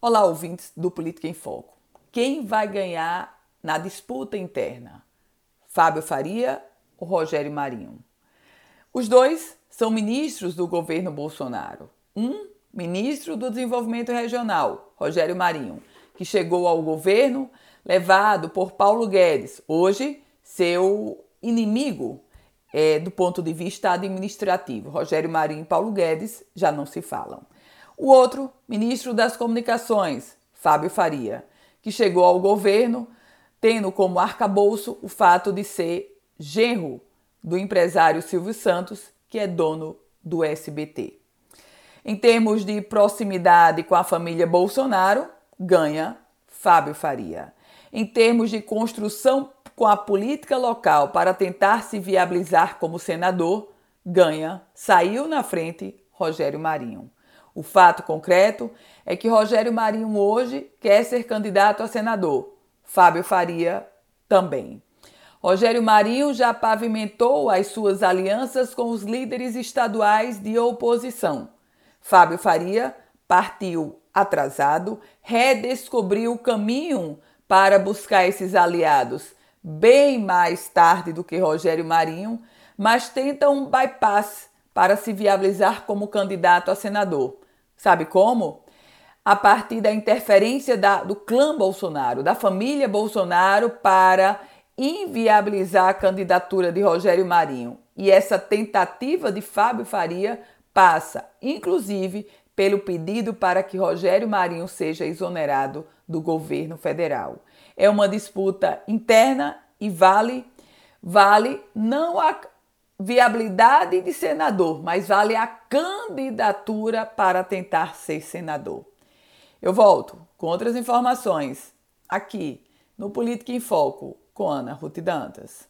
Olá, ouvintes do Política em Foco. Quem vai ganhar na disputa interna? Fábio Faria ou Rogério Marinho? Os dois são ministros do governo Bolsonaro. Um, ministro do Desenvolvimento Regional, Rogério Marinho, que chegou ao governo levado por Paulo Guedes, hoje seu inimigo é, do ponto de vista administrativo. Rogério Marinho e Paulo Guedes já não se falam. O outro, ministro das Comunicações, Fábio Faria, que chegou ao governo tendo como arcabouço o fato de ser genro do empresário Silvio Santos, que é dono do SBT. Em termos de proximidade com a família Bolsonaro, ganha Fábio Faria. Em termos de construção com a política local para tentar se viabilizar como senador, ganha, saiu na frente Rogério Marinho. O fato concreto é que Rogério Marinho hoje quer ser candidato a senador. Fábio Faria também. Rogério Marinho já pavimentou as suas alianças com os líderes estaduais de oposição. Fábio Faria partiu atrasado, redescobriu o caminho para buscar esses aliados bem mais tarde do que Rogério Marinho, mas tenta um bypass para se viabilizar como candidato a senador. Sabe como? A partir da interferência da, do clã Bolsonaro, da família Bolsonaro, para inviabilizar a candidatura de Rogério Marinho. E essa tentativa de Fábio Faria passa, inclusive, pelo pedido para que Rogério Marinho seja exonerado do governo federal. É uma disputa interna e vale vale não a viabilidade de senador, mas vale a candidatura para tentar ser senador. Eu volto com outras informações aqui no Política em Foco com Ana Ruth Dantas.